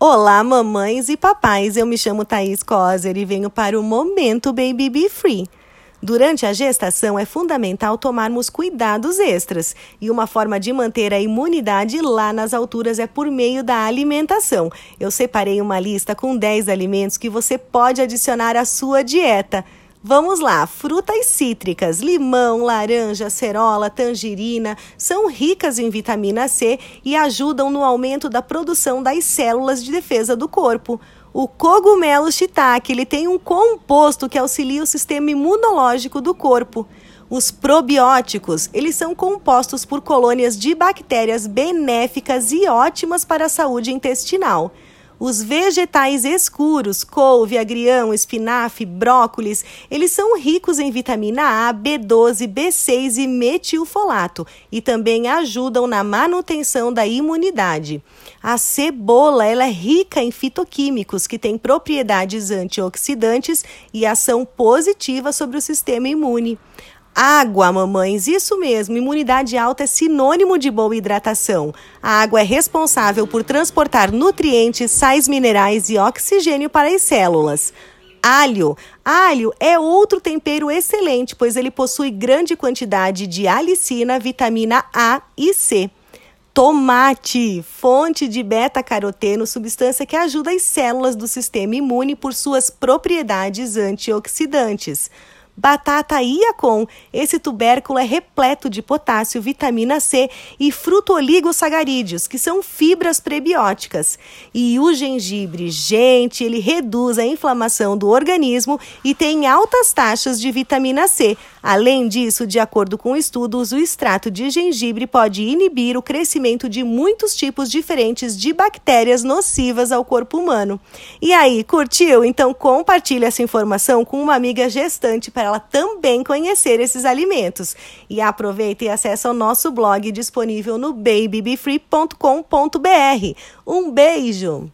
Olá, mamães e papais. Eu me chamo Thaís Coser e venho para o Momento Baby Be Free. Durante a gestação é fundamental tomarmos cuidados extras e uma forma de manter a imunidade lá nas alturas é por meio da alimentação. Eu separei uma lista com 10 alimentos que você pode adicionar à sua dieta. Vamos lá, frutas cítricas, limão, laranja, cerola, tangerina, são ricas em vitamina C e ajudam no aumento da produção das células de defesa do corpo. O cogumelo shiitake, ele tem um composto que auxilia o sistema imunológico do corpo. Os probióticos, eles são compostos por colônias de bactérias benéficas e ótimas para a saúde intestinal. Os vegetais escuros, couve, agrião, espinafre, brócolis, eles são ricos em vitamina A, B12, B6 e metilfolato e também ajudam na manutenção da imunidade. A cebola ela é rica em fitoquímicos que têm propriedades antioxidantes e ação positiva sobre o sistema imune. Água, mamães, isso mesmo. Imunidade alta é sinônimo de boa hidratação. A água é responsável por transportar nutrientes, sais minerais e oxigênio para as células. Alho. Alho é outro tempero excelente, pois ele possui grande quantidade de alicina, vitamina A e C. Tomate, fonte de beta-caroteno, substância que ajuda as células do sistema imune por suas propriedades antioxidantes. Batata Iacon. Esse tubérculo é repleto de potássio, vitamina C e fruto-oligossacarídeos, que são fibras prebióticas. E o gengibre, gente, ele reduz a inflamação do organismo e tem altas taxas de vitamina C. Além disso, de acordo com estudos, o extrato de gengibre pode inibir o crescimento de muitos tipos diferentes de bactérias nocivas ao corpo humano. E aí, curtiu? Então compartilhe essa informação com uma amiga gestante para ela também conhecer esses alimentos. E aproveita e acessa o nosso blog disponível no babybefree.com.br. Um beijo!